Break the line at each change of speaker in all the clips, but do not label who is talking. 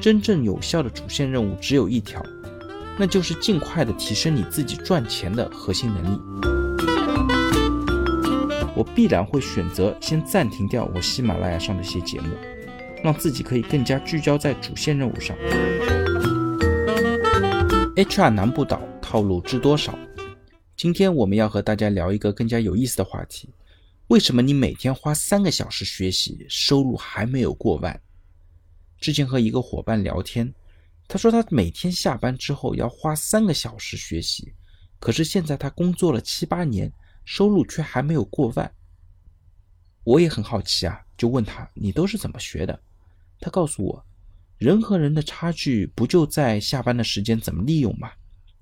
真正有效的主线任务只有一条，那就是尽快的提升你自己赚钱的核心能力。我必然会选择先暂停掉我喜马拉雅上的一些节目，让自己可以更加聚焦在主线任务上。HR 难不倒，套路知多少？今天我们要和大家聊一个更加有意思的话题：为什么你每天花三个小时学习，收入还没有过万？之前和一个伙伴聊天，他说他每天下班之后要花三个小时学习，可是现在他工作了七八年，收入却还没有过万。我也很好奇啊，就问他你都是怎么学的？他告诉我，人和人的差距不就在下班的时间怎么利用吗？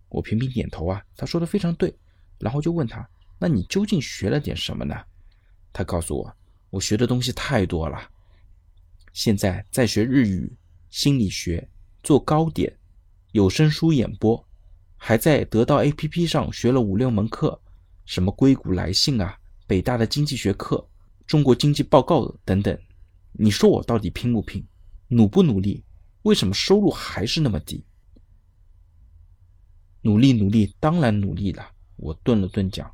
我频频点头啊，他说的非常对。然后就问他，那你究竟学了点什么呢？他告诉我，我学的东西太多了。现在在学日语、心理学、做糕点、有声书演播，还在得到 APP 上学了五六门课，什么硅谷来信啊、北大的经济学课、中国经济报告等等。你说我到底拼不拼，努不努力？为什么收入还是那么低？努力努力，当然努力了。我顿了顿讲，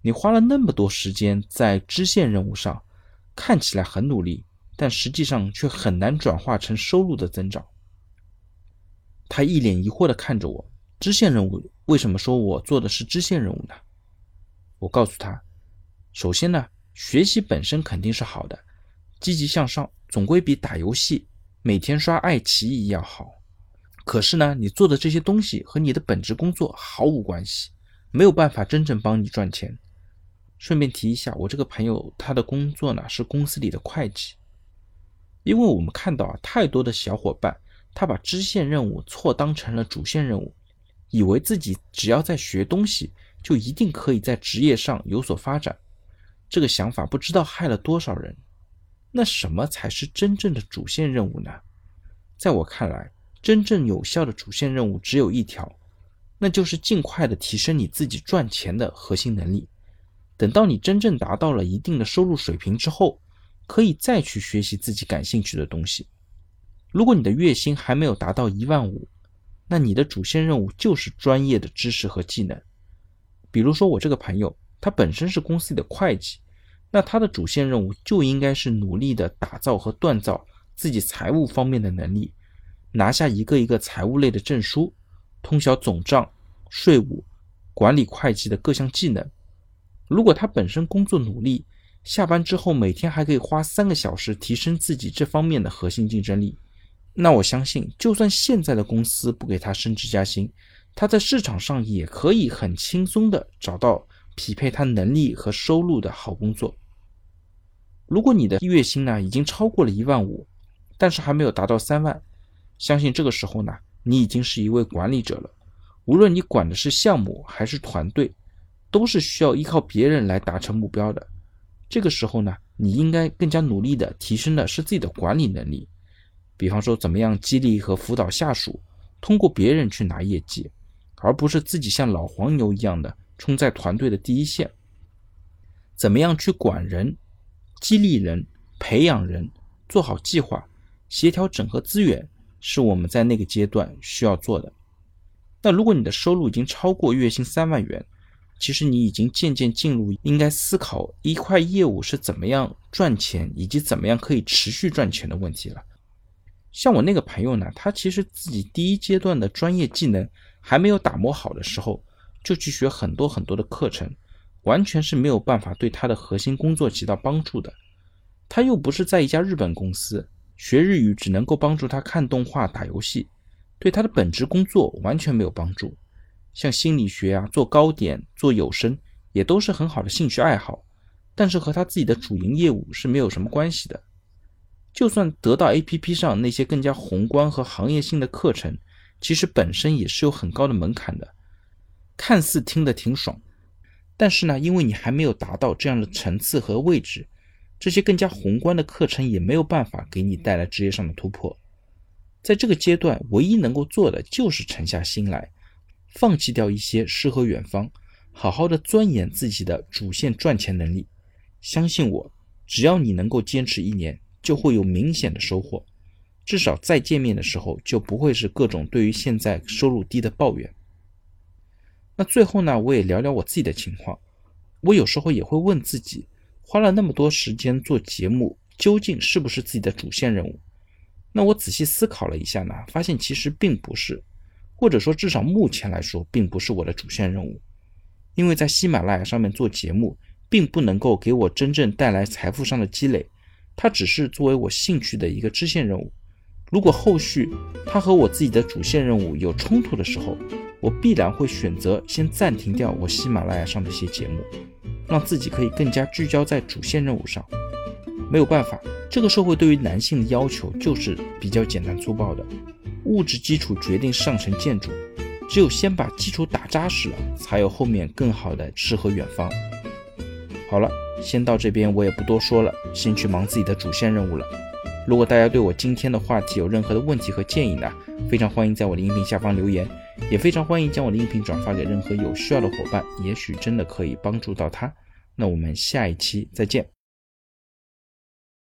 你花了那么多时间在支线任务上，看起来很努力。但实际上却很难转化成收入的增长。他一脸疑惑地看着我：“支线任务为什么说我做的是支线任务呢？”我告诉他：“首先呢，学习本身肯定是好的，积极向上总归比打游戏、每天刷爱奇艺要好。可是呢，你做的这些东西和你的本职工作毫无关系，没有办法真正帮你赚钱。顺便提一下，我这个朋友他的工作呢是公司里的会计。”因为我们看到啊，太多的小伙伴，他把支线任务错当成了主线任务，以为自己只要在学东西，就一定可以在职业上有所发展。这个想法不知道害了多少人。那什么才是真正的主线任务呢？在我看来，真正有效的主线任务只有一条，那就是尽快的提升你自己赚钱的核心能力。等到你真正达到了一定的收入水平之后。可以再去学习自己感兴趣的东西。如果你的月薪还没有达到一万五，那你的主线任务就是专业的知识和技能。比如说我这个朋友，他本身是公司里的会计，那他的主线任务就应该是努力的打造和锻造自己财务方面的能力，拿下一个一个财务类的证书，通晓总账、税务、管理会计的各项技能。如果他本身工作努力，下班之后，每天还可以花三个小时提升自己这方面的核心竞争力。那我相信，就算现在的公司不给他升职加薪，他在市场上也可以很轻松的找到匹配他能力和收入的好工作。如果你的月薪呢已经超过了一万五，但是还没有达到三万，相信这个时候呢，你已经是一位管理者了。无论你管的是项目还是团队，都是需要依靠别人来达成目标的。这个时候呢，你应该更加努力的提升的是自己的管理能力，比方说怎么样激励和辅导下属，通过别人去拿业绩，而不是自己像老黄牛一样的冲在团队的第一线。怎么样去管人、激励人、培养人，做好计划、协调整合资源，是我们在那个阶段需要做的。那如果你的收入已经超过月薪三万元，其实你已经渐渐进入应该思考一块业务是怎么样赚钱，以及怎么样可以持续赚钱的问题了。像我那个朋友呢，他其实自己第一阶段的专业技能还没有打磨好的时候，就去学很多很多的课程，完全是没有办法对他的核心工作起到帮助的。他又不是在一家日本公司学日语，只能够帮助他看动画、打游戏，对他的本职工作完全没有帮助。像心理学啊，做糕点、做有声，也都是很好的兴趣爱好，但是和他自己的主营业务是没有什么关系的。就算得到 APP 上那些更加宏观和行业性的课程，其实本身也是有很高的门槛的。看似听得挺爽，但是呢，因为你还没有达到这样的层次和位置，这些更加宏观的课程也没有办法给你带来职业上的突破。在这个阶段，唯一能够做的就是沉下心来。放弃掉一些诗和远方，好好的钻研自己的主线赚钱能力。相信我，只要你能够坚持一年，就会有明显的收获。至少再见面的时候就不会是各种对于现在收入低的抱怨。那最后呢，我也聊聊我自己的情况。我有时候也会问自己，花了那么多时间做节目，究竟是不是自己的主线任务？那我仔细思考了一下呢，发现其实并不是，或者说至少目前来说，并不是我的主线任务。因为在喜马拉雅上面做节目，并不能够给我真正带来财富上的积累，它只是作为我兴趣的一个支线任务。如果后续它和我自己的主线任务有冲突的时候，我必然会选择先暂停掉我喜马拉雅上的一些节目，让自己可以更加聚焦在主线任务上。没有办法，这个社会对于男性的要求就是比较简单粗暴的，物质基础决定上层建筑，只有先把基础打扎实了，才有后面更好的诗和远方。好了，先到这边，我也不多说了，先去忙自己的主线任务了。如果大家对我今天的话题有任何的问题和建议呢，非常欢迎在我的音频下方留言，也非常欢迎将我的音频转发给任何有需要的伙伴，也许真的可以帮助到他。那我们下一期再见。